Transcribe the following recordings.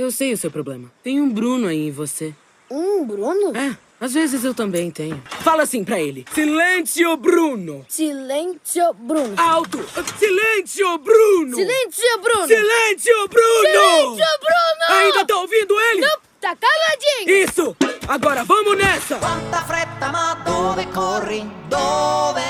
Eu sei o seu problema. Tem um Bruno aí em você. Um Bruno? É, às vezes eu também tenho. Fala assim pra ele. Silêncio, Bruno! Silêncio, Bruno. Alto! Silêncio, Bruno! Silêncio, Bruno. Silêncio, Bruno! Silêncio, Bruno. Ainda tá ouvindo ele? Não, tá caladinho. Isso! Agora vamos nessa! Quanta fretta, ma dove corri? Dove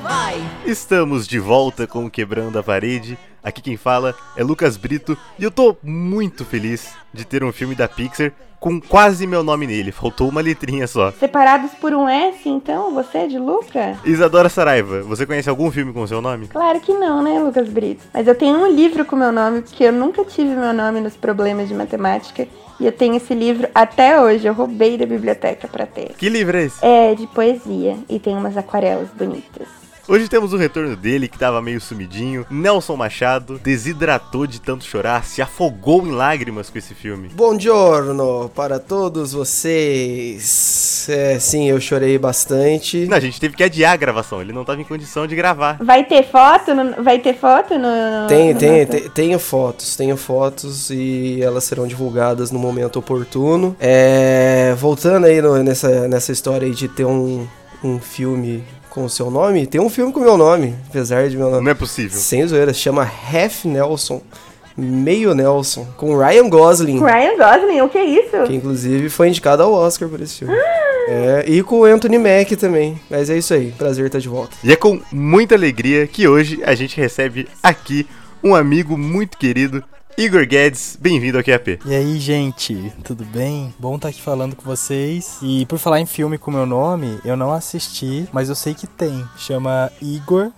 vai? Estamos de volta com o Quebrando a Parede. Aqui quem fala é Lucas Brito e eu tô muito feliz de ter um filme da Pixar com quase meu nome nele. Faltou uma letrinha só. Separados por um S, então? Você é de Luca? Isadora Saraiva, você conhece algum filme com seu nome? Claro que não, né, Lucas Brito? Mas eu tenho um livro com meu nome, porque eu nunca tive meu nome nos problemas de matemática. E eu tenho esse livro até hoje. Eu roubei da biblioteca pra ter. Que livro é esse? É de poesia e tem umas aquarelas bonitas. Hoje temos o retorno dele, que tava meio sumidinho. Nelson Machado desidratou de tanto chorar, se afogou em lágrimas com esse filme. Buongiorno para todos vocês. É, sim, eu chorei bastante. Não, a gente teve que adiar a gravação, ele não tava em condição de gravar. Vai ter foto? No, vai ter foto no. Tem, no tem, tem- tenho fotos, tenho fotos e elas serão divulgadas no momento oportuno. É, voltando aí no- nessa, nessa história aí de ter um, um filme com o seu nome, tem um filme com o meu nome, apesar de meu nome. Não é possível. Sem zoeira, chama Half Nelson, Meio Nelson, com Ryan Gosling. Ryan Gosling, o que é isso? Que inclusive foi indicado ao Oscar por esse filme. É, e com o Anthony Mack também. Mas é isso aí, prazer estar de volta. E é com muita alegria que hoje a gente recebe aqui um amigo muito querido, Igor Guedes. Bem-vindo ao QAP. E aí, gente, tudo bem? Bom estar aqui falando com vocês. E por falar em filme com meu nome, eu não assisti, mas eu sei que tem. Chama Igor.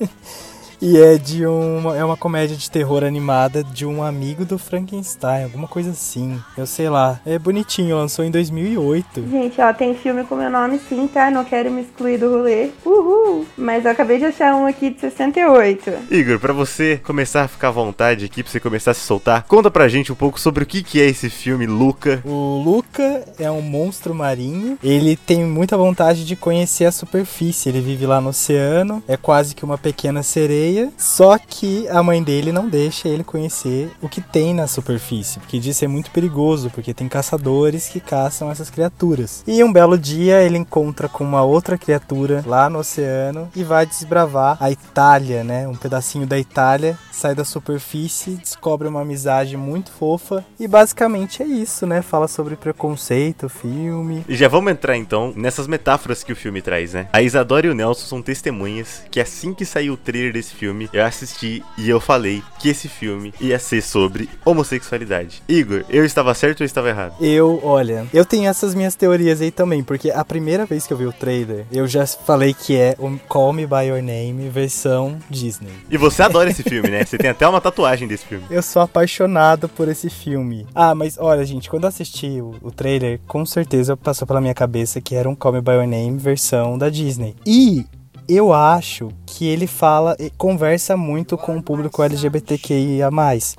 e é de uma é uma comédia de terror animada de um amigo do Frankenstein, alguma coisa assim. Eu sei lá. É bonitinho, lançou em 2008. Gente, ó, tem filme com meu nome sim, tá? Não quero me excluir do rolê. Uhul! Mas eu acabei de achar um aqui de 68. Igor, pra você começar a ficar à vontade aqui, pra você começar a se soltar, conta pra gente um pouco sobre o que, que é esse filme Luca. O Luca é um monstro marinho. Ele tem muita vontade de conhecer a superfície. Ele vive lá no oceano, é quase que uma pequena sereia. Só que a mãe dele não deixa ele conhecer o que tem na superfície, porque diz ser muito perigoso, porque tem caçadores que caçam essas criaturas. E um belo dia ele encontra com uma outra criatura lá no oceano e vai desbravar a Itália, né? Um pedacinho da Itália, sai da superfície, descobre uma amizade muito fofa e basicamente é isso, né? Fala sobre preconceito, filme. E já vamos entrar então nessas metáforas que o filme traz, né? A Isadora e o Nelson são testemunhas que assim que saiu o trailer desse filme, eu assisti e eu falei que esse filme ia ser sobre homossexualidade. Igor, eu estava certo ou eu estava errado? Eu, olha, eu tenho essas minhas teorias aí também, porque a primeira vez que eu vi o trailer, eu já falei que é o Call Me By Your Name versão Disney. E você adora esse filme, né? Você tem até uma tatuagem desse filme. Eu sou apaixonado por esse filme. Ah, mas olha, gente, quando eu assisti o, o trailer, com certeza passou pela minha cabeça que era um Call Me By Your Name versão da Disney. E eu acho que ele fala, e conversa muito com o público LGBTQIA+.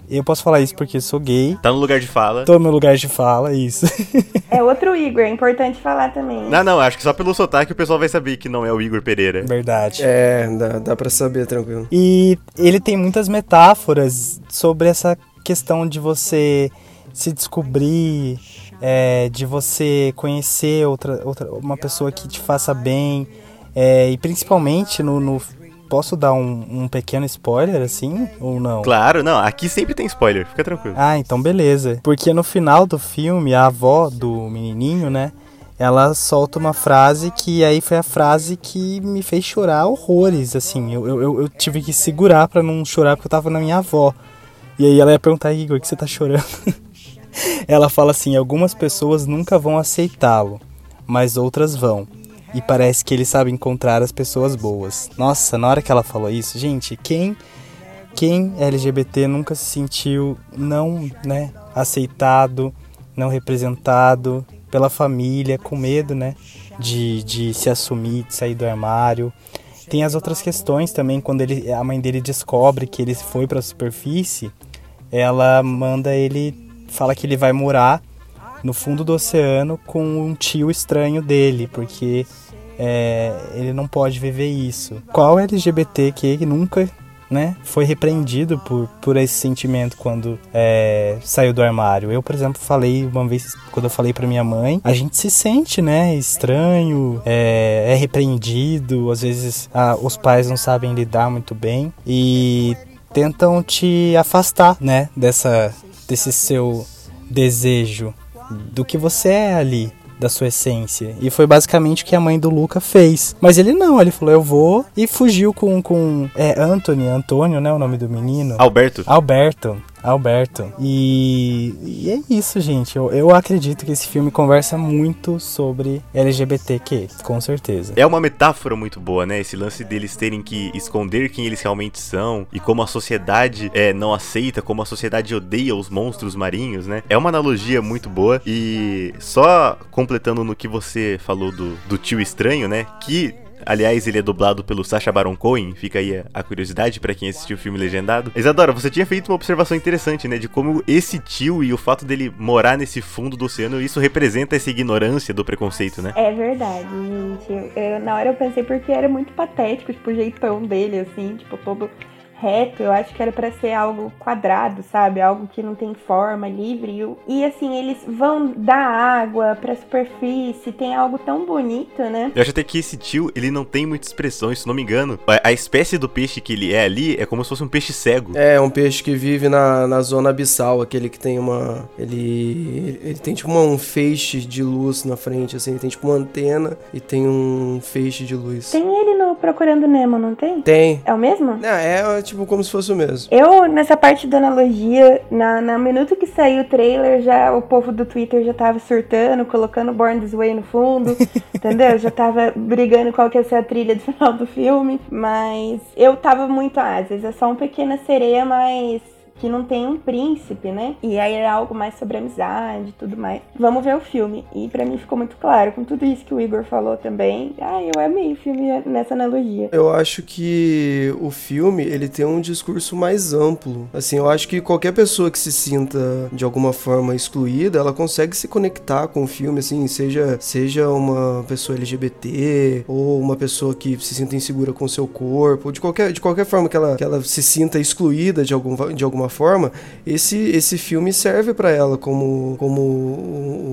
Eu posso falar isso porque sou gay, Tá no lugar de fala. tô no lugar de fala, isso. É outro Igor, é importante falar também. Não, não, acho que só pelo sotaque o pessoal vai saber que não é o Igor Pereira. Verdade. É, dá, dá pra saber tranquilo. E ele tem muitas metáforas sobre essa questão de você se descobrir, é, de você conhecer outra, outra, uma pessoa que te faça bem. É, e principalmente no, no- Posso dar um, um pequeno spoiler assim? Ou não? Claro, não, aqui sempre tem spoiler, fica tranquilo. Ah, então beleza. Porque no final do filme, a avó do menininho, né? Ela solta uma frase que aí foi a frase que me fez chorar horrores, assim. Eu, eu, eu- eu tive que segurar pra não chorar porque eu tava na minha avó. E aí ela ia perguntar, Igor, o que você tá chorando? ela fala assim, algumas pessoas nunca vão aceitá-lo, mas outras vão. E parece que ele sabe encontrar as pessoas boas. Nossa, na hora que ela falou isso, gente, quem quem LGBT nunca se sentiu não, né, aceitado, não representado pela família, com medo, né, de, de se assumir, de sair do armário. Tem as outras questões também, quando ele, a mãe dele descobre que ele foi para a superfície, ela manda ele, fala que ele vai morar no fundo do oceano com um tio estranho dele, porque é, ele não pode viver isso. Qual LGBT que nunca né, foi repreendido por, por esse sentimento quando é, saiu do armário. Eu, por exemplo, falei uma vez, quando eu falei para minha mãe, a gente se sente, né, estranho, é, é repreendido, às vezes os pais não sabem lidar muito bem e tentam te afastar, né, dessa, desse seu desejo do que você é ali, da sua essência. E foi basicamente o que a mãe do Luca fez. Mas ele não, ele falou, eu vou, e fugiu com, com é, Anthony, Antônio, né, o nome do menino? Alberto. Alberto. Alberto. E, e é isso, gente. Eu, eu acredito que esse filme conversa muito sobre LGBTQ, com certeza. É uma metáfora muito boa, né? Esse lance deles terem que esconder quem eles realmente são e como a sociedade é, não aceita, como a sociedade odeia os monstros marinhos, né? É uma analogia muito boa. E só completando no que você falou do, do tio estranho, né? Que Aliás, ele é dublado pelo Sacha Baron Cohen, fica aí a, curiosidade para quem assistiu o filme legendado. Isadora, você tinha feito uma observação interessante, né, de como esse tio e o fato dele morar nesse fundo do oceano, isso representa essa ignorância do preconceito, né? É verdade, gente. Eu, na hora eu pensei porque era muito patético, tipo, o jeitão dele, assim, tipo, todo reto, eu acho que era para ser algo quadrado, sabe? Algo que não tem forma, livre. E assim, eles vão da água pra superfície, tem algo tão bonito, né? Eu acho até que esse tio, ele não tem muita expressão, se não me engano. A, a, espécie do peixe que ele é ali é como se fosse um peixe cego. É, um peixe que vive na, na zona abissal, aquele que tem uma. Ele. Ele tem tipo uma, um feixe de luz na frente, assim, ele tem tipo uma antena e tem um feixe de luz. Tem ele no Procurando Nemo, não tem? Tem. É o mesmo? Não, é tipo como se fosse o mesmo. Eu, nessa parte da analogia, na, na minuto que saiu o trailer, já o povo do Twitter já tava surtando, colocando Born This Way no fundo, entendeu? Já tava brigando qual que ia ser a trilha do final do filme, mas eu tava muito, ah, às vezes é só um pequena sereia, mas que não tem um príncipe, né? E aí era algo mais sobre amizade e tudo mais. Vamos ver o filme. E para mim ficou muito claro, com tudo isso que o Igor falou também. Ah, eu amei o filme nessa analogia. Eu acho que o filme, ele tem um discurso mais amplo. Assim, eu acho que qualquer pessoa que se sinta de alguma forma excluída, ela consegue se conectar com o filme, assim, seja, seja uma pessoa LGBT ou uma pessoa que se sinta insegura com seu corpo, de qualquer, de qualquer forma que ela, que ela se sinta excluída de, algum, de alguma forma, esse, esse filme serve para ela como, como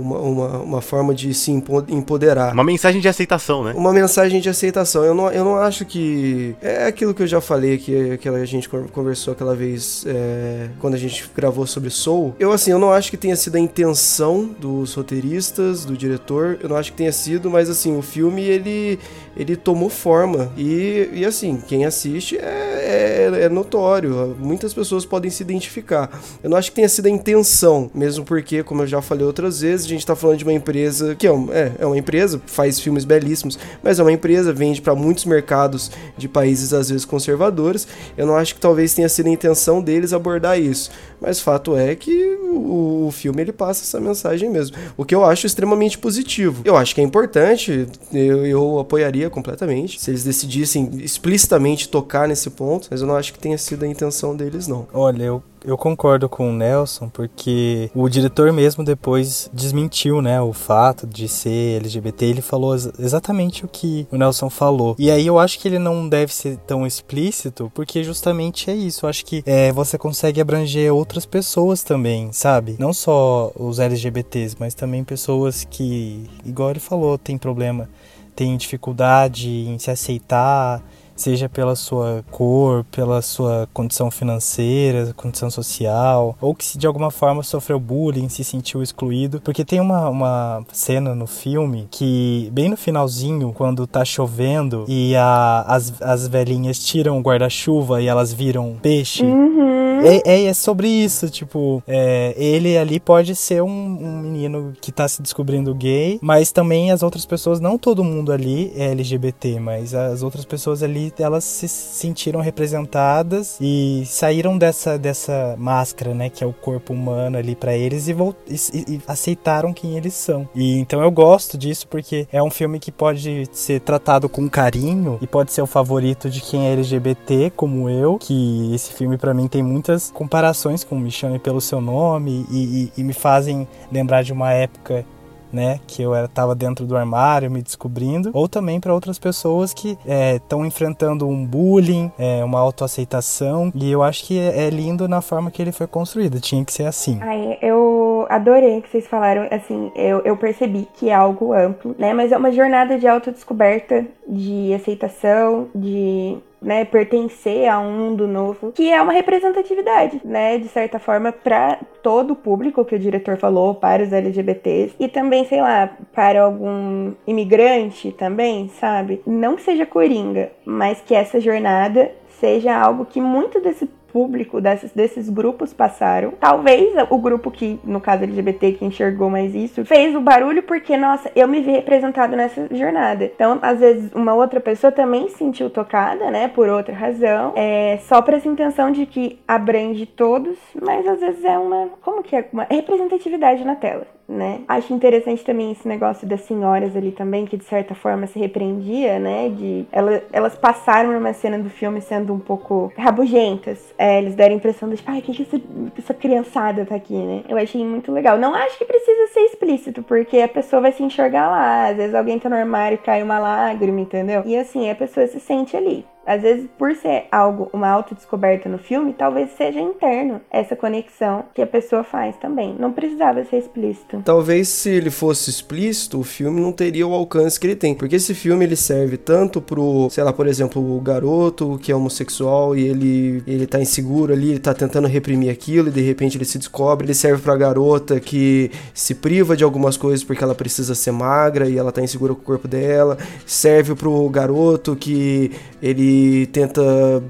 uma, uma, uma, forma de se empoderar. Uma mensagem de aceitação, né? Uma mensagem de aceitação. Eu não, eu não acho que. É aquilo que eu já falei, que, que a gente conversou aquela vez é, quando a gente gravou sobre Soul. Eu, assim, eu não acho que tenha sido a intenção dos roteiristas, do diretor. Eu não acho que tenha sido, mas, assim, o filme ele, ele tomou forma. E, e assim, quem assiste é, é, é notório. Muitas pessoas podem se identificar. Eu não acho que tenha sido a intenção, mesmo porque, como eu já falei outras vezes, a gente tá falando de uma empresa que é, é, é uma empresa, faz filmes belíssimos, mas é uma empresa, vende para muitos mercados de países às vezes conservadores. Eu não acho que talvez tenha sido a intenção deles abordar isso, mas fato é que o, o filme ele passa essa mensagem mesmo, o que eu acho extremamente positivo. Eu acho que é importante, eu, eu apoiaria completamente se eles decidissem explicitamente tocar nesse ponto, mas eu não acho que tenha sido a intenção deles não. Olha, eu eu concordo com o Nelson, porque o diretor mesmo depois desmentiu, né, o fato de ser LGBT. Ele falou exatamente o que o Nelson falou. E aí eu acho que ele não deve ser tão explícito, porque justamente é isso. Eu acho que é, você consegue abranger outras pessoas também, sabe? Não só os LGBTs, mas também pessoas que, igual ele falou, tem problema, tem dificuldade em se aceitar seja pela sua cor, pela sua condição financeira, condição social, ou que de alguma forma sofreu bullying, se sentiu excluído. Porque tem uma, uma cena no filme que, bem no finalzinho, quando tá chovendo e a, as, as velhinhas tiram o guarda-chuva e elas viram peixe. Uhum. É, é, é, sobre isso, tipo, é, ele ali pode ser um, um, menino que tá se descobrindo gay, mas também as outras pessoas, não todo mundo ali é LGBT, mas as outras pessoas ali, elas se sentiram representadas e saíram dessa, dessa máscara, né, que é o corpo humano ali para eles e, e, e, aceitaram quem eles são. E então eu gosto disso porque é um filme que pode ser tratado com carinho e pode ser o favorito de quem é LGBT, como eu, que esse filme para mim tem muitas muitas comparações com Me Chame Pelo Seu Nome e, e, e me fazem lembrar de uma época né, que eu era, tava dentro do armário me descobrindo, ou também para outras pessoas que estão é, enfrentando um bullying, é, uma autoaceitação, e eu acho que é, é, lindo na forma que ele foi construído, tinha que ser assim. Ai, eu adorei que vocês falaram, assim, eu, eu percebi que é algo amplo, né, mas é uma jornada de autodescoberta, de aceitação, de né, pertencer a um mundo novo, que é uma representatividade, né, de certa forma, para todo o público que o diretor falou, para os LGBTs e também, sei lá, para algum imigrante também, sabe? Não que seja coringa, mas que essa jornada seja algo que muito desse público desses, grupos passaram. Talvez o grupo que, no caso LGBT, que enxergou mais isso, fez o barulho porque, nossa, eu me vi representado nessa jornada. Então, às vezes, uma outra pessoa também se sentiu tocada, né, por outra razão, é, só para essa intenção de que abrange todos, mas às vezes é uma, como que é? Uma representatividade na tela né? Acho interessante também esse negócio das senhoras ali também, que de certa forma se repreendia, né? De ela, elas passaram numa cena do filme sendo um pouco rabugentas. É, eles deram a impressão de, ai, que, que essa, essa criançada tá aqui, né? Eu achei muito legal. Não acho que precisa ser explícito, porque a pessoa vai se enxergar lá. Às vezes alguém tá no armário e cai uma lágrima, entendeu? E assim, a pessoa se sente ali. Às vezes, por ser algo, uma autodescoberta no filme, talvez seja interno essa conexão que a pessoa faz também. Não precisava ser explícito. Talvez se ele fosse explícito, o filme não teria o alcance que ele tem. Porque esse filme ele serve tanto pro, sei lá, por exemplo, o garoto que é homossexual e ele, ele tá inseguro ali, ele tá tentando reprimir aquilo e de repente ele se descobre. Ele serve pra garota que se priva de algumas coisas porque ela precisa ser magra e ela tá insegura com o corpo dela. Serve pro garoto que ele tenta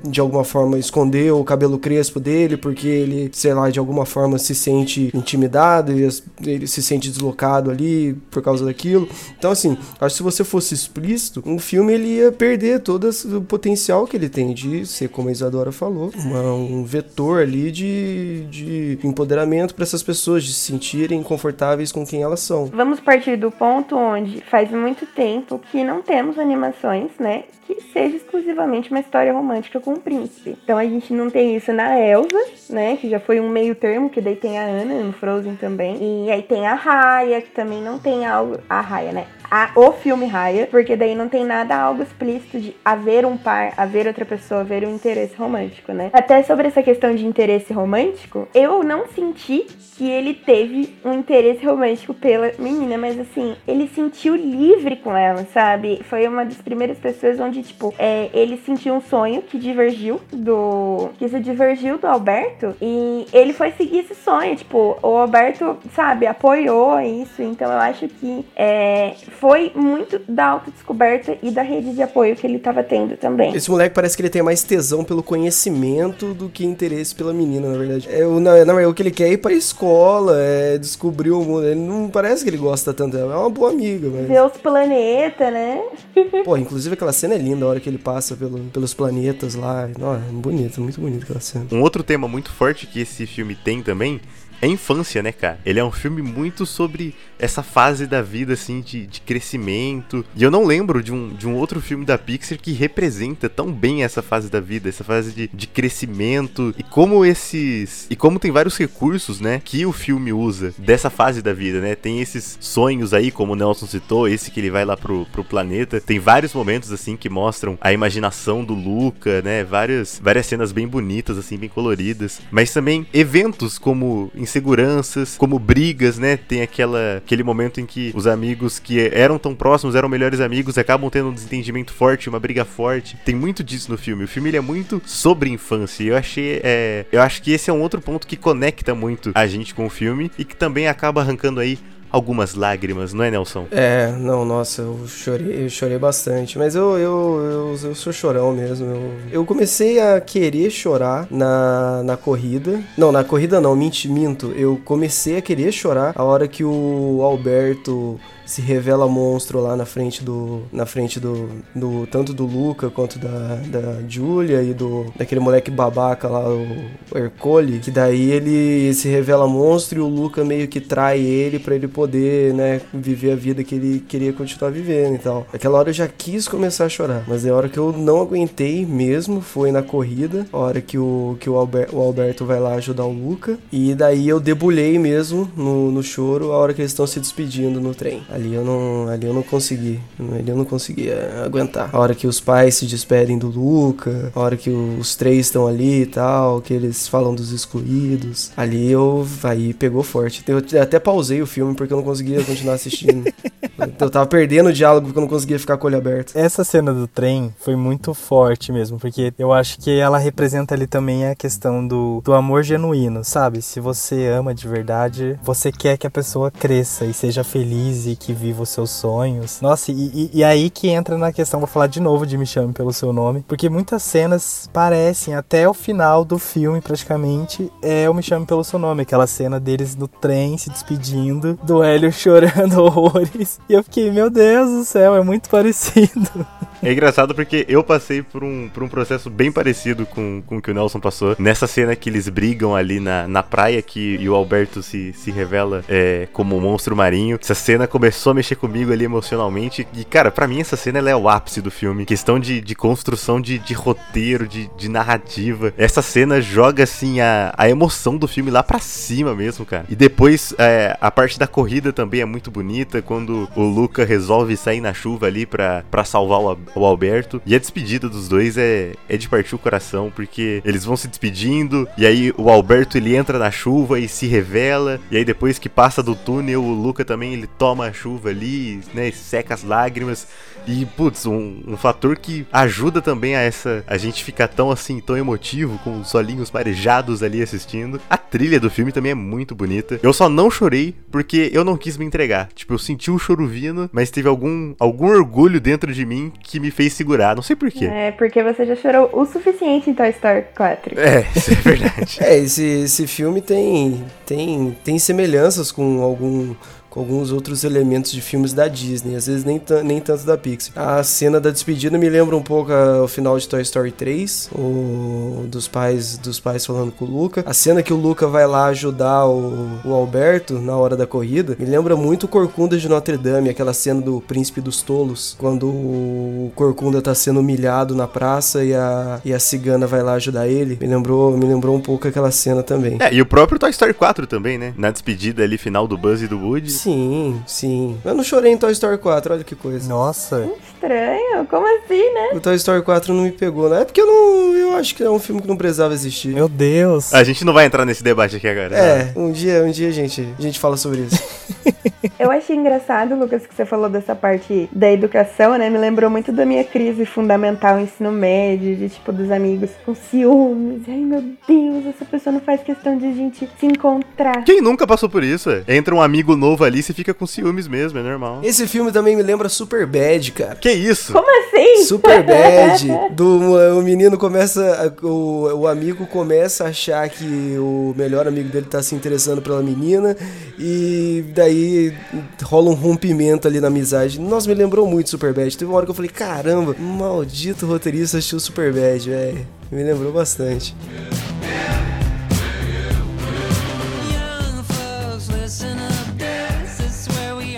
de alguma forma esconder o cabelo crespo dele porque ele, sei lá, de alguma forma se sente intimidado e ele se sente deslocado ali por causa daquilo. Então, assim, acho que se você fosse explícito, um filme ele ia perder todo o potencial que ele tem de ser, como a Isadora falou, uma, um vetor ali de, de empoderamento para essas pessoas, de se sentirem confortáveis com quem elas são. Vamos partir do ponto onde faz muito tempo que não temos animações, né, que seja exclusivamente uma história romântica com o príncipe. Então a gente não tem isso na Elsa, né? Que já foi um meio termo, que daí tem a Ana no Frozen também. E aí tem a Raya, que também não tem algo. A Raya, né? A, o filme Raya, porque daí não tem nada algo explícito de haver um par, haver outra pessoa, haver um interesse romântico, né? Até sobre essa questão de interesse romântico, eu não senti que ele teve um interesse romântico pela menina, mas assim, ele sentiu livre com ela, sabe? Foi uma das primeiras pessoas onde, tipo, é, ele sentiu um sonho que divergiu do. que se divergiu do Alberto e ele foi seguir esse sonho. Tipo, o Alberto, sabe, apoiou isso. Então eu acho que é, foi muito da autodescoberta e da rede de apoio que ele estava tendo também. Esse moleque parece que ele tem mais tesão pelo conhecimento do que interesse pela menina, na verdade. É, o, na, na, o que ele quer é ir pra escola, é descobrir o mundo. Ele não parece que ele gosta tanto dela. É uma boa amiga, mas... Ver os planetas, né? Pô, inclusive aquela cena é linda, a hora que ele passa pelo, pelos planetas lá. Não, é bonito, muito bonito aquela cena. Um outro tema muito forte que esse filme tem também é infância, né, cara? Ele é um filme muito sobre essa fase da vida, assim, de, de crescimento. E eu não lembro de um, de um outro filme da Pixar que representa tão bem essa fase da vida, essa fase de, de crescimento. E como esses. E como tem vários recursos, né, que o filme usa dessa fase da vida, né? Tem esses sonhos aí, como o Nelson citou, esse que ele vai lá pro, pro planeta. Tem vários momentos, assim, que mostram a imaginação do Luca, né? Várias, várias cenas bem bonitas, assim, bem coloridas. Mas também eventos como inseguranças, como brigas, né? Tem aquela, aquele momento em que os amigos que eram tão próximos, eram melhores amigos, acabam tendo um desentendimento forte, uma briga forte. Tem muito disso no filme. O filme é muito sobre infância. Eu achei. É, eu acho que esse é um outro ponto que conecta muito a gente com o filme e que também acaba arrancando aí algumas lágrimas, não é, Nelson? É, não, nossa, eu chorei, eu chorei bastante. Mas eu, eu, eu, eu sou chorão mesmo. Eu, eu comecei a querer chorar na, na corrida. Não, na corrida não, minto, minto. Eu comecei a querer chorar a hora que o Alberto se revela monstro lá na frente do. Na frente do. do tanto do Luca quanto da, da Julia e do. daquele moleque babaca lá, o, o Ercole. Que daí ele se revela monstro e o Luca meio que trai ele para ele poder né, viver a vida que ele queria continuar vivendo e tal. Aquela hora eu já quis começar a chorar, mas a hora que eu não aguentei mesmo foi na corrida, a hora que o, que o, Alber, o Alberto vai lá ajudar o Luca, e daí eu debulhei mesmo no, no choro a hora que eles estão se despedindo no trem. Ali eu não, ali eu não consegui, ali eu não conseguia aguentar. A hora que os pais se despedem do Luca, a hora que os três estão ali e tal, que eles falam dos excluídos, ali eu, aí pegou forte. Eu até pausei o filme porque eu não conseguia continuar assistindo. eu tava perdendo o diálogo porque eu não conseguia ficar com o olho aberto. Essa cena do trem foi muito forte mesmo, porque eu acho que ela representa ali também a questão do, do amor genuíno, sabe? Se você ama de verdade, você quer que a pessoa cresça e seja feliz e que viva os seus sonhos. Nossa, e, e, e aí que entra na questão, vou falar de novo de Me Chame Pelo Seu Nome, porque muitas cenas parecem, até o final do filme praticamente, é o Me Chame Pelo Seu Nome, aquela cena deles no trem se despedindo, do Hélio chorando horrores. E eu fiquei, meu Deus do céu, é muito parecido. É engraçado porque eu passei por um, por um processo bem parecido com, com o que o Nelson passou. Nessa cena que eles brigam ali na, na praia, que e o Alberto se, se revela é, como um monstro marinho. Essa cena começou a mexer comigo ali emocionalmente. E, cara, para mim essa cena é o ápice do filme. Questão de, de construção de, de roteiro, de, de narrativa. Essa cena joga, assim, a, a emoção do filme lá pra cima mesmo, cara. E depois, é, a parte da corrida também é muito bonita. Quando o Luca resolve sair na chuva ali pra salvar o, o Alberto. E a despedida dos dois é, é de partir o coração, porque eles vão se despedindo. E aí o Alberto ele entra na chuva e se revela. E aí depois que passa do túnel, o Luca também ele toma a chuva ali, né? Seca as lágrimas. E, putz, um, um, fator que ajuda também a essa. A gente ficar tão assim, tão emotivo, com os olhinhos marejados ali assistindo. A trilha do filme também é muito bonita. Eu só não chorei porque eu não quis me entregar. Tipo, eu senti o choro vindo, mas teve algum, algum orgulho dentro de mim que me fez segurar. Não sei porquê. É, porque você já chorou o suficiente em Toy Story 4. É, isso é verdade. é, esse, esse filme tem, tem, tem semelhanças com algum com alguns outros elementos de filmes da Disney, às vezes nem, nem tanto da Pixar. A cena da despedida me lembra um pouco a, o final de Toy Story 3, o, dos pais dos pais falando com o Luca. A cena que o Luca vai lá ajudar o, o Alberto na hora da corrida, me lembra muito Corcunda de Notre Dame, aquela cena do Príncipe dos Tolos, quando o Corcunda tá sendo humilhado na praça e a, e a cigana vai lá ajudar ele. Me lembrou, me lembrou um pouco aquela cena também. É, e o próprio Toy Story 4 também, né? Na despedida ali final do Buzz e do Woody. Sim, sim. Eu não chorei em Toy Story 4, olha que coisa. Nossa. Estranho, como assim, né? O Toy Story 4 não me pegou, né? É porque eu não. Eu acho que é um filme que não precisava existir. Meu Deus. A gente não vai entrar nesse debate aqui agora. É, um dia, um dia, gente, a gente fala sobre isso. eu achei engraçado, Lucas, que você falou dessa parte da educação, né? Me lembrou muito da minha crise fundamental ensino médio, de tipo, dos amigos com ciúmes. Ai, meu Deus, essa pessoa não faz questão de a gente se encontrar. Quem nunca passou por isso? É? Entra um amigo novo ali, você fica com ciúmes mesmo, é normal. Esse filme também me lembra Super Bad, cara. Que isso? Como assim? Super Bad. do, o menino começa. O, o amigo começa a achar que o melhor amigo dele tá se interessando pela menina. E daí rola um rompimento ali na amizade. Nossa, me lembrou muito Super Bad. Teve uma hora que eu falei, caramba, maldito roteirista assistiu Super Bad, velho. Me lembrou bastante.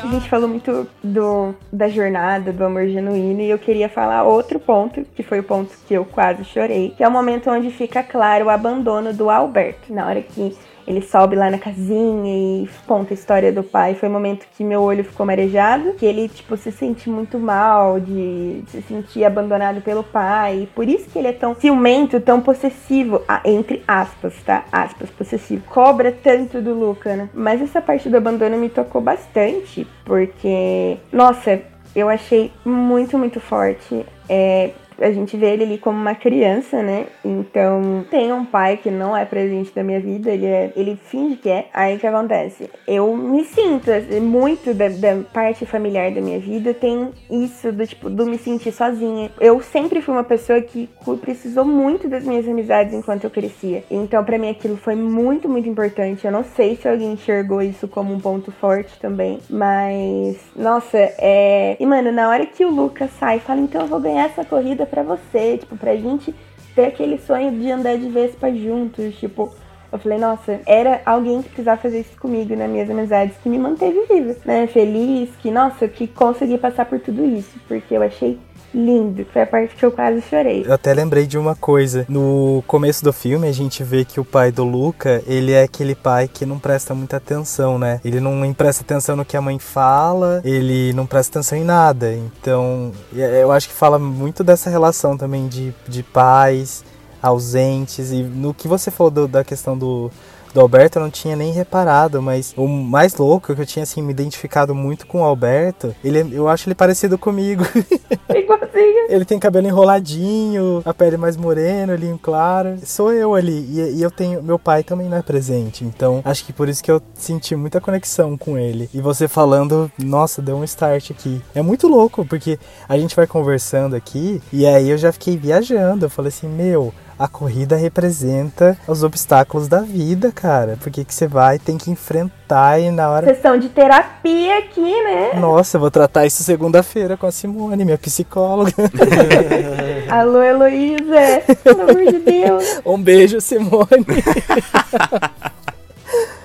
A gente falou muito do, da jornada, do amor genuíno, e eu queria falar outro ponto, que foi o ponto que eu quase chorei, que é o momento onde fica claro o abandono do Alberto. Na hora que ele sobe lá na casinha e conta a história do pai. Foi um momento que meu olho ficou marejado, que ele, tipo, se sente muito mal de se sentir abandonado pelo pai. E por isso que ele é tão ciumento, tão possessivo, entre aspas, tá? Aspas, possessivo. Cobra tanto do Luca, né? Mas essa parte do abandono me tocou bastante, porque, nossa, eu achei muito, muito forte. É, a gente vê ele ali como uma criança, né? Então, tem um pai que não é presente na minha vida, ele, é, ele finge que é. Aí o que acontece? Eu me sinto, assim, muito da, da, parte familiar da minha vida tem isso do tipo, do me sentir sozinha. Eu sempre fui uma pessoa que precisou muito das minhas amizades enquanto eu crescia. Então, para mim, aquilo foi muito, muito importante. Eu não sei se alguém enxergou isso como um ponto forte também, mas, nossa, é. E, mano, na hora que o Lucas sai e fala, então eu vou ganhar essa corrida para você, tipo, pra gente ter aquele sonho de andar de Vespa juntos, tipo, Eu falei, nossa, era alguém que precisava fazer isso comigo nas minhas amizades que me manteve viva, né? Feliz, que, nossa, que consegui passar por tudo isso, porque eu achei lindo. Foi a parte que eu quase chorei. Eu até lembrei de uma coisa. No começo do filme, a gente vê que o pai do Luca, ele é aquele pai que não presta muita atenção, né? Ele não presta atenção no que a mãe fala, ele não presta atenção em nada. Então, eu acho que fala muito dessa relação também de, de pais ausentes. E no que você falou do, da questão do do Alberto eu não tinha nem reparado, mas o mais louco que eu tinha assim me identificado muito com o Alberto, ele é, eu acho ele parecido comigo. Igualzinho. ele tem cabelo enroladinho, a pele mais morena, olhinho claro. Sou eu ali e, e, eu tenho meu pai também não é presente, então acho que por isso que eu senti muita conexão com ele. E você falando, nossa, deu um start aqui. É muito louco porque a gente vai conversando aqui e aí eu já fiquei viajando. Eu falei assim, meu, a corrida representa os obstáculos da vida, cara. Porque que você vai, tem que enfrentar e na hora. Questão de terapia aqui, né? Nossa, eu vou tratar isso segunda-feira com a Simone, minha psicóloga. Alô, Heloísa! Pelo amor de Deus! Um beijo, Simone!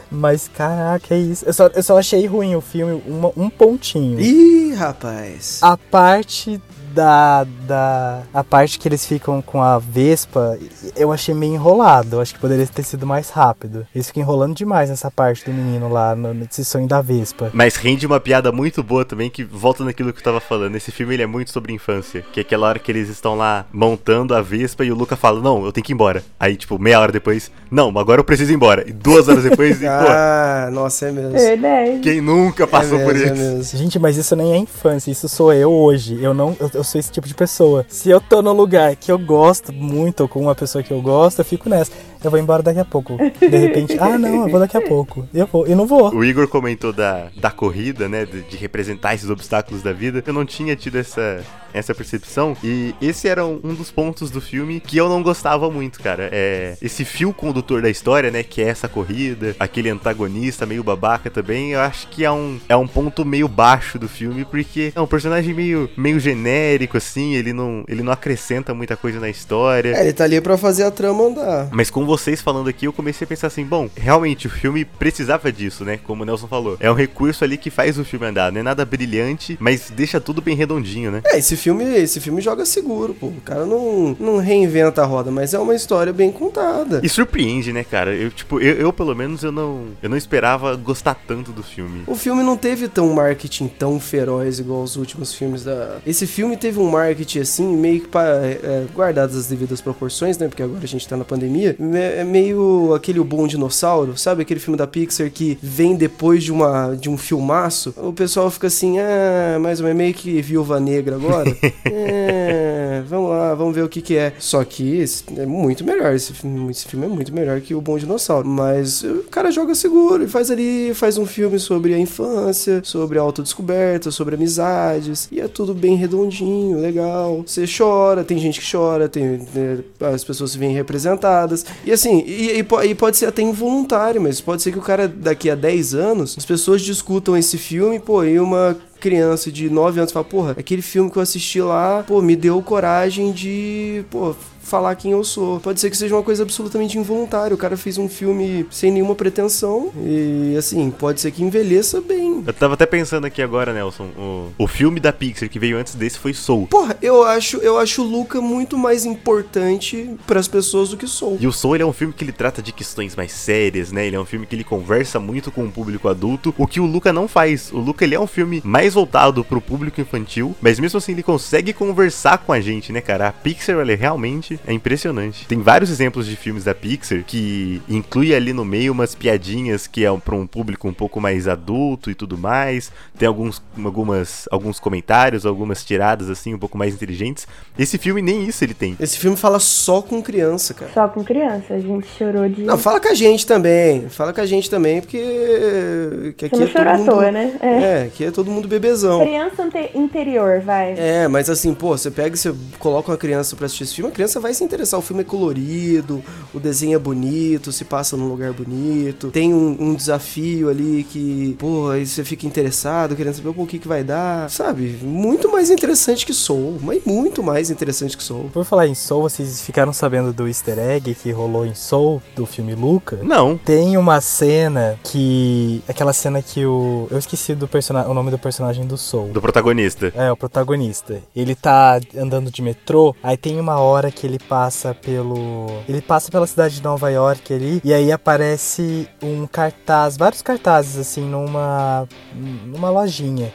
Mas caraca, é isso. Eu só, eu só achei ruim o filme, uma, um pontinho. Ih, rapaz. A parte da, da a parte que eles ficam com a Vespa, eu achei meio enrolado. Eu acho que poderia ter sido mais rápido. Eles ficam enrolando demais nessa parte do menino lá, no, nesse sonho da Vespa. Mas rende uma piada muito boa também, que volta naquilo que eu tava falando. Esse filme ele é muito sobre infância. Que é aquela hora que eles estão lá montando a Vespa e o Luca fala: Não, eu tenho que ir embora. Aí, tipo, meia hora depois, não, agora eu preciso ir embora. E duas horas depois, e, ah, nossa, é mesmo. Verdade. Quem nunca passou é por mesmo, isso? É mesmo. Gente, mas isso nem é infância, isso sou eu hoje. Eu não. Eu, eu sou esse tipo de pessoa. Se eu tô num lugar que eu gosto muito, ou com uma pessoa que eu gosto, eu fico nessa. Eu vou embora daqui a pouco. De repente, ah, não, eu vou daqui a pouco. Eu vou, e não vou. O Igor comentou da, da corrida, né? De, de representar esses obstáculos da vida. Eu não tinha tido essa, essa percepção. E esse era um, um dos pontos do filme que eu não gostava muito, cara. É esse fio condutor da história, né? Que é essa corrida, aquele antagonista meio babaca também. Eu acho que é um, é um ponto meio baixo do filme, porque é um personagem meio, meio genérico, assim. Ele não, ele não acrescenta muita coisa na história. É, ele tá ali pra fazer a trama andar. Mas com vocês falando aqui, eu comecei a pensar assim: bom, realmente o filme precisava disso, né? Como o Nelson falou. É um recurso ali que faz o filme andar. Não é nada brilhante, mas deixa tudo bem redondinho, né? É, esse filme, esse filme joga seguro, pô. O cara não, não reinventa a roda, mas é uma história bem contada. E surpreende, né, cara? Eu, tipo, eu, eu, pelo menos eu não, eu não esperava gostar tanto do filme. O filme não teve tão marketing tão feroz igual os últimos filmes da. Esse filme teve um marketing assim, meio que para é, guardadas as devidas proporções, né? Porque agora a gente tá na pandemia. É meio aquele O Bom Dinossauro, sabe? Aquele filme da Pixar que vem depois de, uma, de um filmaço. O pessoal fica assim, ah, mais ou menos meio que viúva negra agora. é, vamos lá, vamos ver o que que é. Só que é muito melhor, esse filme, esse filme é muito melhor que O Bom Dinossauro. Mas o cara joga seguro e faz ali, faz um filme sobre a infância, sobre a autodescoberta, sobre amizades. E é tudo bem redondinho, legal. Você chora, tem gente que chora, tem, né, as pessoas se veem representadas. E assim, e, e, e, pode ser até involuntário, mas pode ser que o cara daqui a 10 anos, as pessoas discutam esse filme, pô, e uma criança de 9 anos fala, porra, aquele filme que eu assisti lá, pô, me deu coragem de, pô, falar quem eu sou. Pode ser que seja uma coisa absolutamente involuntária. O cara fez um filme sem nenhuma pretensão e, assim, pode ser que envelheça bem. Eu tava até pensando aqui agora, Nelson, o, o filme da Pixar que veio antes desse foi Soul. Porra, eu acho, eu acho o Luca muito mais importante para as pessoas do que Soul. E o Soul ele é um filme que ele trata de questões mais sérias, né? Ele é um filme que ele conversa muito com o público adulto, o que o Luca não faz. O Luca ele é um filme mais voltado pro público infantil, mas mesmo assim ele consegue conversar com a gente, né, cara? A Pixar, ela é realmente é impressionante. Tem vários exemplos de filmes da Pixar que inclui ali no meio umas piadinhas que é para um público um pouco mais adulto e tudo mais. Tem alguns, algumas, alguns comentários, algumas tiradas assim um pouco mais inteligentes. Esse filme nem isso ele tem. Esse filme fala só com criança, cara. Só com criança, a gente chorou de. Não, fala com a gente também. Fala com a gente também, porque que aqui Você é não chorou à todo mundo, toa, né? É. é, aqui é todo mundo bebezão. Criança inte- interior, vai. É, mas assim, pô, você pega e você coloca uma criança pra assistir esse filme, a criança vai se interessar. O filme é colorido, o desenho é bonito, se passa num lugar bonito, tem um, um desafio ali que, pô, aí você você fica interessado, querendo saber o que, que vai dar, sabe? Muito mais interessante que Soul, mas muito mais interessante que Soul. Por falar em Soul, vocês ficaram sabendo do easter egg que rolou em Soul, do filme Luca? Não. Tem uma cena que. Aquela cena que o. Eu esqueci do persona... o nome do personagem do Soul. Do protagonista. É, o protagonista. Ele tá andando de metrô, aí tem uma hora que ele passa pelo. Ele passa pela cidade de Nova York ali, e aí aparece um cartaz, vários cartazes assim, numa. Numa lojinha.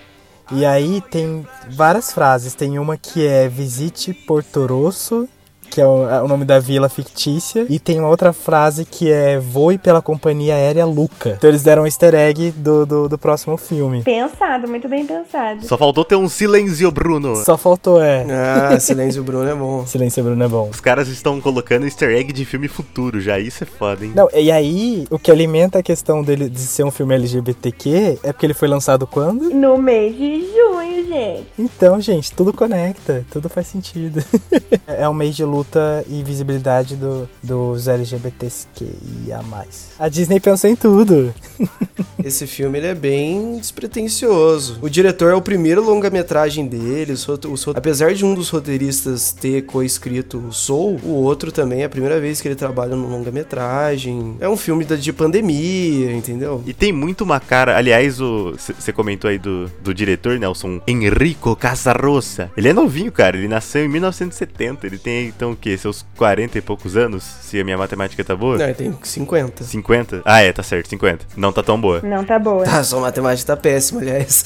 E aí tem várias frases. Tem uma que é Visite Porto Rosso, que é o, é o nome da vila fictícia. E tem uma outra frase que é Voe pela companhia aérea Luca. Então eles deram um easter egg do, do, do próximo filme. Pensado, muito bem pensado. Só faltou ter um silêncio, Bruno. Só faltou, é. Ah, Silêncio Bruno é bom. Silêncio Bruno é bom. Os caras estão colocando easter egg de filme futuro já. Isso é foda, hein? Não, e aí, o que alimenta a questão dele de ser um filme LGBTQ é porque ele foi lançado quando? No mês de junho, gente. Então, gente, tudo conecta, tudo faz sentido. é um mês de luta e visibilidade do, dos LGBTQIA+. A Disney pensou em tudo. Esse filme ele é bem despretensioso. O diretor é o primeiro longa-metragem dele. os os apesar de um dos roteiristas ter co-escrito o Soul, o outro também é a primeira vez que ele trabalha no longa-metragem. É um filme da- de pandemia, entendeu? E tem muito uma cara. Aliás, você comentou aí do, do diretor, Nelson Enrico Casarossa. Ele é novinho, cara. Ele nasceu em 1970. Ele tem então o quê? Seus 40 e poucos anos? Se a minha matemática tá boa? Não, ele tem 50. 50? Ah, é, tá certo, 50. Não tá tão boa. Não tá boa. Tá, sua matemática tá péssima, aliás.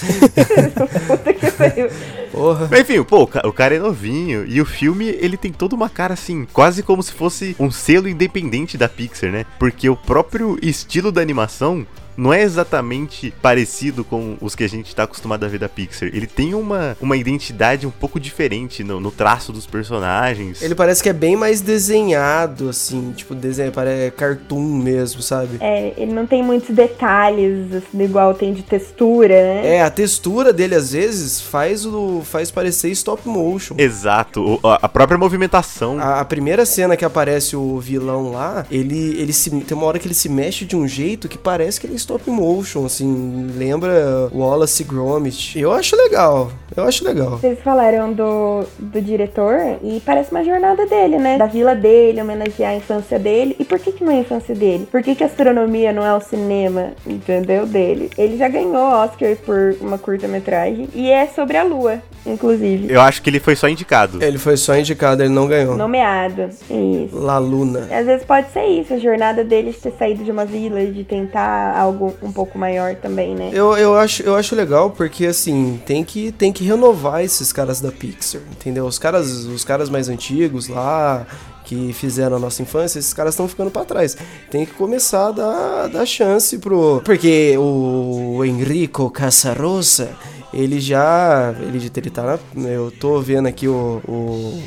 Puta que pariu. Porra. Mas enfim, pô, o cara é novinho. E o filme, ele tem toda uma cara assim, quase como se fosse um selo independente da Pixar, né? Porque o próprio estilo da animação. Não é exatamente parecido com os que a gente tá acostumado a ver da Pixar. Ele tem uma, uma identidade um pouco diferente no, no traço dos personagens. Ele parece que é bem mais desenhado, assim, tipo, desenho, parece cartoon mesmo, sabe? É, ele não tem muitos detalhes, assim, igual tem de textura, né? É, a textura dele às vezes faz o faz parecer stop motion. Exato, a própria movimentação. A, a primeira cena que aparece o vilão lá, ele, ele se, tem uma hora que ele se mexe de um jeito que parece que ele é stop motion, assim, lembra Wallace e Gromit. Eu acho legal, eu acho legal. Vocês falaram do, do diretor e parece uma jornada dele, né? Da vila dele, homenagear a infância dele. E por que, que não é a infância dele? Por que, que a astronomia não é o cinema, entendeu? Dele. Ele já ganhou Oscar por uma curta-metragem e é sobre a lua, inclusive. Eu acho que ele foi só indicado. Ele foi só indicado, ele não ganhou. Nomeado. Isso. La Luna. Às vezes pode ser isso, a jornada dele de ter saído de uma vila e de tentar algo um pouco maior também, né? Eu, eu, acho, eu acho legal porque, assim, tem que, tem que renovar esses caras da Pixar, entendeu? Os caras, os caras mais antigos lá, que fizeram a nossa infância, esses caras estão ficando pra trás. Tem que começar a dar, dar chance pro... Porque o Enrico Casarosa... Ele já. Ele, ele tá na. Eu tô vendo aqui o, o,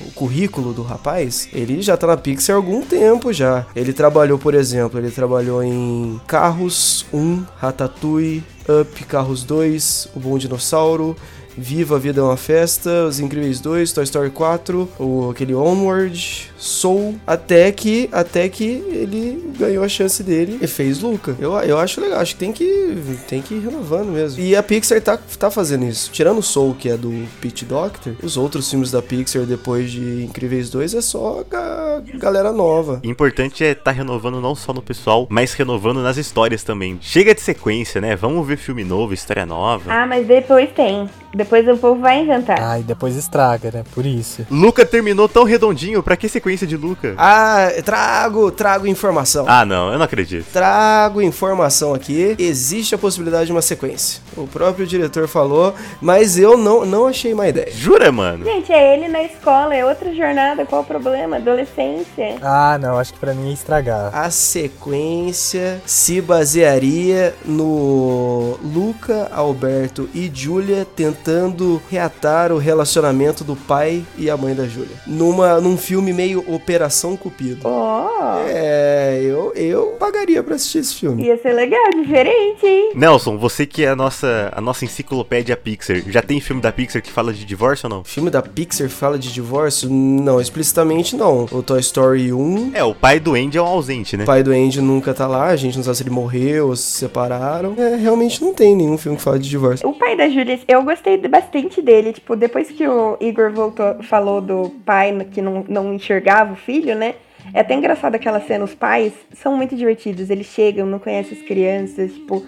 o currículo do rapaz. Ele já tá na Pixar há algum tempo já. Ele trabalhou, por exemplo, ele trabalhou em Carros 1, Ratatouille, Up, Carros 2, O Bom Dinossauro, Viva a Vida é uma Festa, Os Incríveis 2, Toy Story 4, o, aquele Onward, Soul, até que, até que ele ganhou a chance dele e fez Luca. Eu, eu acho legal, acho que tem que, tem que ir renovando mesmo. E a Pixar tá, tá fazendo isso. Tirando o Soul, que é do Pete Doctor, os outros filmes da Pixar depois de Incríveis 2 é só ga- galera nova. Importante é estar renovando não só no pessoal, mas renovando nas histórias também. Chega de sequência, né? Vamos ver filme novo, história nova. Ah, mas depois tem. Depois o povo vai inventar. Ai, depois estraga, né? Por isso. Luca terminou tão redondinho, pra que sequência de Luca? Ah, trago, trago informação. Ah, não, eu não acredito. Trago informação aqui. Existe a possibilidade de uma sequência. O próprio diretor falou, mas eu não, não achei má ideia. Jura, mano? Gente, é ele na escola, é outra jornada, qual o problema? Adolescência. Ah, não, acho que pra mim ia estragar. A sequência se basearia no Luca, Alberto e Julia tentando tentando reatar o relacionamento do pai e a mãe da Júlia. Numa, num filme meio Operação Cupido. Oh, É, eu, eu pagaria pra assistir esse filme. ia ser legal, diferente, hein? Nelson, você que é a nossa, a nossa enciclopédia Pixar, já tem filme da Pixar que fala de divórcio ou não? Filme da Pixar fala de divórcio? Não, explicitamente não. O Toy Story 1, É, o pai do Andy é um ausente, né? o pai do Andy nunca tá lá, a gente não sabe se ele morreu ou se separaram. É, realmente não tem nenhum filme que fala de divórcio. O pai da Júlia, eu gostei bastante dele. Tipo, depois que o Igor voltou, falou do pai que não, não enxergava o filho, né? É até engraçado aquela cena. Os pais são muito divertidos. Eles chegam, não conhecem as crianças. Tipo,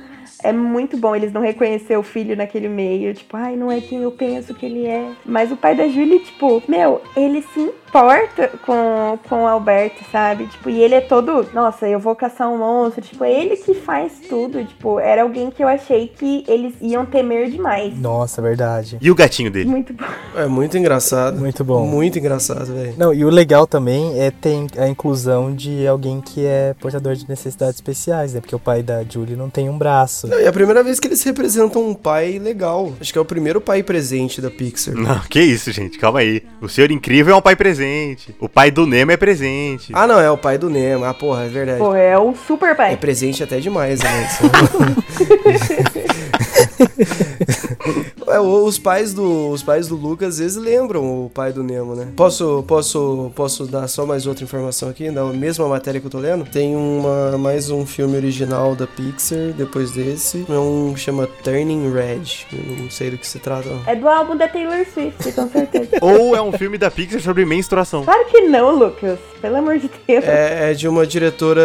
é muito bom eles não reconhecer o filho naquele meio. Tipo, ai, não é quem eu penso que ele é. Mas o pai da Júlia, tipo, meu, ele se importa com, com o Alberto, sabe? Tipo, e ele é todo, nossa, eu vou caçar um monstro. Tipo, é ele que faz tudo. Tipo, era alguém que eu achei que eles iam temer demais. Nossa, verdade. E o gatinho dele? Muito bom. É muito engraçado. Muito bom. Muito engraçado, velho. Não, e o legal também é ter a inclusão de alguém que é portador de necessidades especiais, né? Porque o pai da Julie não tem um braço. Não, E é a primeira vez que eles representam um pai legal. Acho que é o primeiro pai presente da Pixar. Não, que isso, gente, calma aí. O Senhor Incrível é um pai presente. O pai do Nemo é presente. Ah, não, é o pai do Nemo. Ah, porra, é verdade. Pô, é um super É pai. presente até demais, né? É, os pais do os pais do Lucas às vezes lembram o pai do Nemo, né? Posso posso posso dar só mais outra informação aqui na mesma matéria que eu tô lendo? Tem uma mais um filme original da Pixar depois desse, é um que chama Turning Red. Eu não sei do que se trata. não. É do álbum da Taylor Swift, com certeza. Ou é um filme da Pixar sobre menstruação. claro que não, Lucas. Pelo amor de Deus. É, é de uma diretora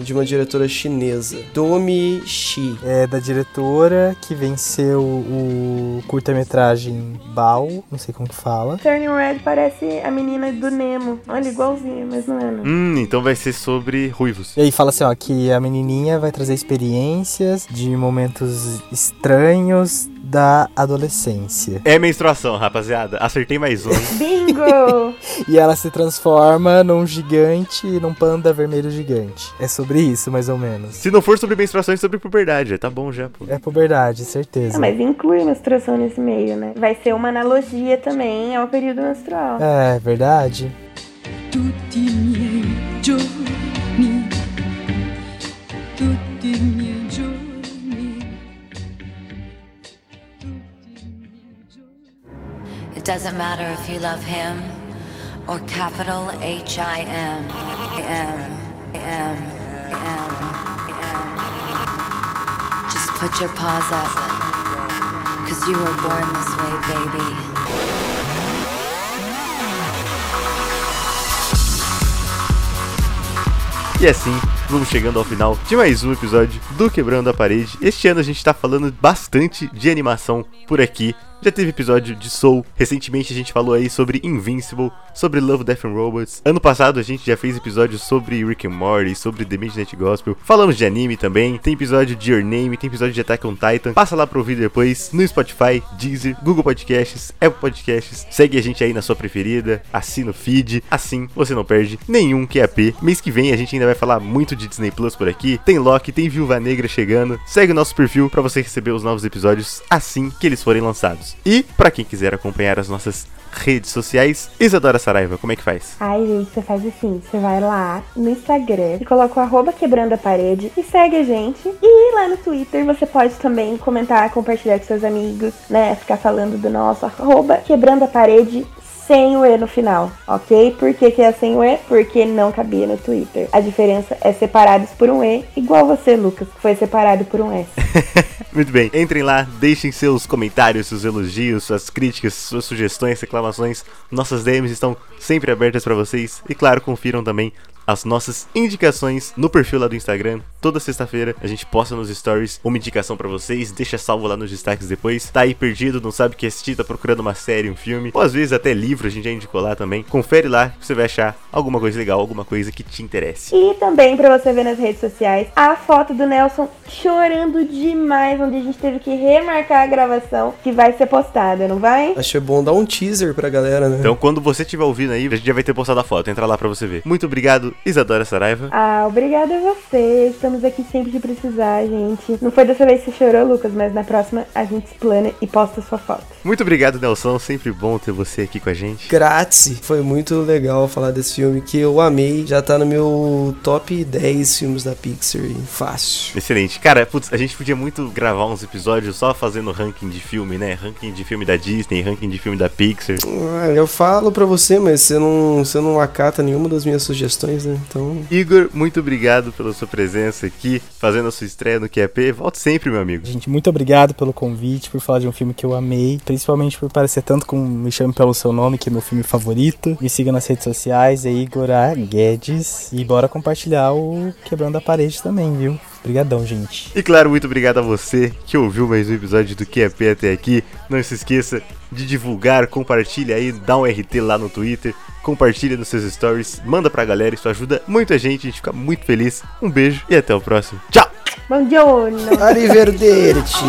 de uma diretora chinesa, Domi Shi. É da diretora que venceu o curta-metragem Bao, não sei como que fala. Turning Red parece a menina do Nemo. Olha, igualzinha, mas não é, não. Hum, então vai ser sobre ruivos. E aí fala assim, ó, que a menininha vai trazer experiências de momentos estranhos da adolescência. É menstruação, rapaziada. Acertei mais um. Bingo! E ela se transforma num gigante, num panda vermelho gigante. É sobre isso, mais ou menos. Se não for sobre menstruação, é sobre puberdade. Tá bom já, pô. É puberdade, certeza. Ah, mas inclui menstruação nesse meio, né? Vai ser uma analogia também ao período menstrual. É, verdade. miei giorni. It doesn't matter if you love him or capital H I M. M. M. M. M. Just put your paws up. Cause you were born this way, baby. E assim, vamos chegando ao final de mais um episódio do Quebrando a Parede. Este ano a gente tá falando bastante de animação por aqui. Já teve episódio de Soul, recentemente a gente falou aí sobre Invincible, sobre Love, Death and Robots. Ano passado a gente já fez episódios sobre Rick and Morty, sobre The Midnight Gospel. Falamos de anime também, tem episódio de Your Name, tem episódio de Attack on Titan. Passa lá pra ouvir depois no Spotify, Deezer, Google Podcasts, Apple Podcasts. Segue a gente aí na sua preferida, assina o feed, assim você não perde nenhum QAP. Mês que vem a gente ainda vai falar muito de Disney Plus por aqui. Tem Loki, tem Viúva Negra chegando. Segue o nosso perfil pra você receber os novos episódios assim que eles forem lançados. E pra quem quiser acompanhar as nossas redes sociais, Isadora Saraiva, como é que faz? Ai, gente, você faz assim: você vai lá no Instagram e coloca o arroba quebrando a parede e segue a gente. E lá no Twitter você pode também comentar, compartilhar com seus amigos, né? Ficar falando do nosso arroba quebrando a parede. Sem o E no final, ok? Por que, que é sem o E? Porque não cabia no Twitter. A diferença é separados por um E, igual você, Lucas, que foi separado por um S. Muito bem, entrem lá, deixem seus comentários, seus elogios, suas críticas, suas sugestões, reclamações. Nossas DMs estão sempre abertas pra vocês. E claro, confiram também as nossas indicações no perfil lá do Instagram. Toda sexta-feira a gente posta nos stories uma indicação pra vocês, deixa salvo lá nos destaques depois. Tá aí perdido, não sabe o que assistir, tá procurando uma série, um filme, ou às vezes até livro, a gente já indicou lá também. Confere lá que você vai achar alguma coisa legal, alguma coisa que te interesse. E também pra você ver nas redes sociais a foto do Nelson chorando demais, onde a gente teve que remarcar a gravação que vai ser postada, não vai? É bom dar um teaser pra galera, né? Então quando você estiver ouvindo aí, a gente já vai ter postado a foto, entra lá pra você ver. Muito obrigado, Isadora Saraiva. Ah, obrigada a vocês. Tô estamos aqui sempre que precisar, gente. Não foi dessa vez que você chorou, Lucas, mas na próxima a gente explana e posta sua foto. Muito obrigado, Nelson. Sempre bom ter você aqui com a gente. Grátis. Foi muito legal falar desse filme que eu amei. Já tá no meu top 10 filmes da Pixar. Fácil. Excelente. Cara, putz, a gente podia muito gravar uns episódios só fazendo ranking de filme, né? Ranking de filme da Disney, ranking de filme da Pixar. Ah, Eu falo pra você, mas você não, você não acata nenhuma das minhas sugestões, Então. Igor, muito obrigado pela sua presença aqui, fazendo a sua estreia no QAP. Volte sempre, meu amigo. Gente, muito obrigado pelo convite, por falar de um filme que eu amei, principalmente por parecer tanto com Me Chame Pelo Seu Nome, que é meu filme favorito. Me siga nas redes sociais, é Igor A. Guedes. E bora compartilhar o Quebrando a Parede também, viu? Obrigadão, gente. E claro, muito obrigado a você que ouviu mais um episódio do QAP até aqui. Não se esqueça de divulgar, compartilha aí, dá um RT lá no Twitter, compartilha nos seus stories, manda pra galera, isso ajuda muita gente, a gente fica muito feliz. Um beijo e até o próximo. Tchau! Bom giorno! Arrivederci!